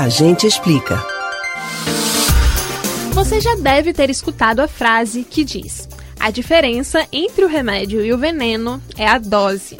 A gente explica. Você já deve ter escutado a frase que diz: a diferença entre o remédio e o veneno é a dose.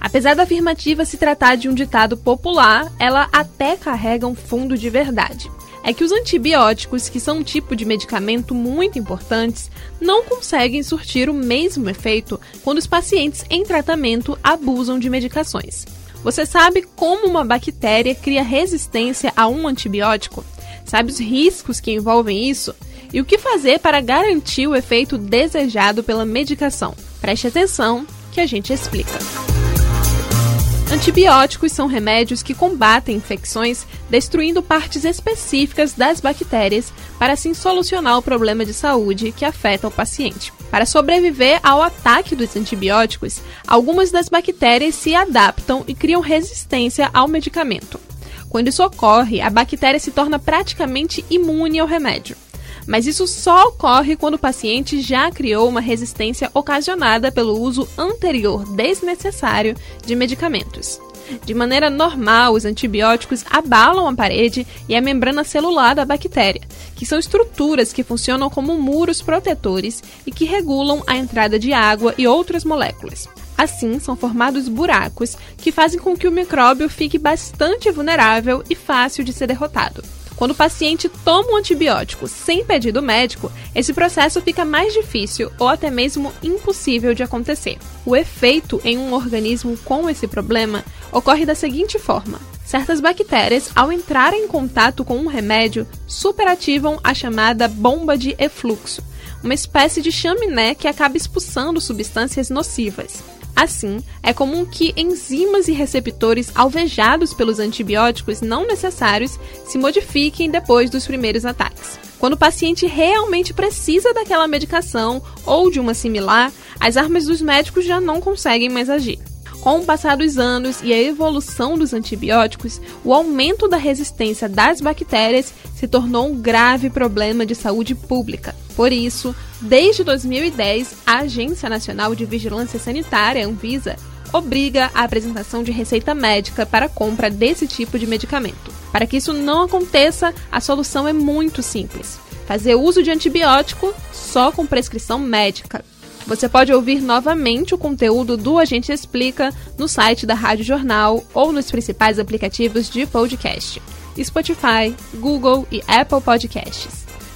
Apesar da afirmativa se tratar de um ditado popular, ela até carrega um fundo de verdade. É que os antibióticos, que são um tipo de medicamento muito importantes, não conseguem surtir o mesmo efeito quando os pacientes em tratamento abusam de medicações. Você sabe como uma bactéria cria resistência a um antibiótico? Sabe os riscos que envolvem isso? E o que fazer para garantir o efeito desejado pela medicação? Preste atenção que a gente explica. Antibióticos são remédios que combatem infecções, destruindo partes específicas das bactérias para assim solucionar o problema de saúde que afeta o paciente. Para sobreviver ao ataque dos antibióticos, algumas das bactérias se adaptam e criam resistência ao medicamento. Quando isso ocorre, a bactéria se torna praticamente imune ao remédio mas isso só ocorre quando o paciente já criou uma resistência ocasionada pelo uso anterior desnecessário de medicamentos. De maneira normal, os antibióticos abalam a parede e a membrana celular da bactéria, que são estruturas que funcionam como muros protetores e que regulam a entrada de água e outras moléculas. Assim, são formados buracos que fazem com que o micróbio fique bastante vulnerável e fácil de ser derrotado. Quando o paciente toma um antibiótico sem pedido médico, esse processo fica mais difícil ou até mesmo impossível de acontecer. O efeito em um organismo com esse problema ocorre da seguinte forma: certas bactérias, ao entrarem em contato com um remédio, superativam a chamada bomba de efluxo, uma espécie de chaminé que acaba expulsando substâncias nocivas. Assim, é comum que enzimas e receptores alvejados pelos antibióticos não necessários se modifiquem depois dos primeiros ataques. Quando o paciente realmente precisa daquela medicação ou de uma similar, as armas dos médicos já não conseguem mais agir. Com o passar dos anos e a evolução dos antibióticos, o aumento da resistência das bactérias se tornou um grave problema de saúde pública. Por isso, desde 2010, a Agência Nacional de Vigilância Sanitária, Anvisa, obriga a apresentação de receita médica para compra desse tipo de medicamento. Para que isso não aconteça, a solução é muito simples: fazer uso de antibiótico só com prescrição médica. Você pode ouvir novamente o conteúdo do Agente Explica no site da Rádio Jornal ou nos principais aplicativos de podcast: Spotify, Google e Apple Podcasts.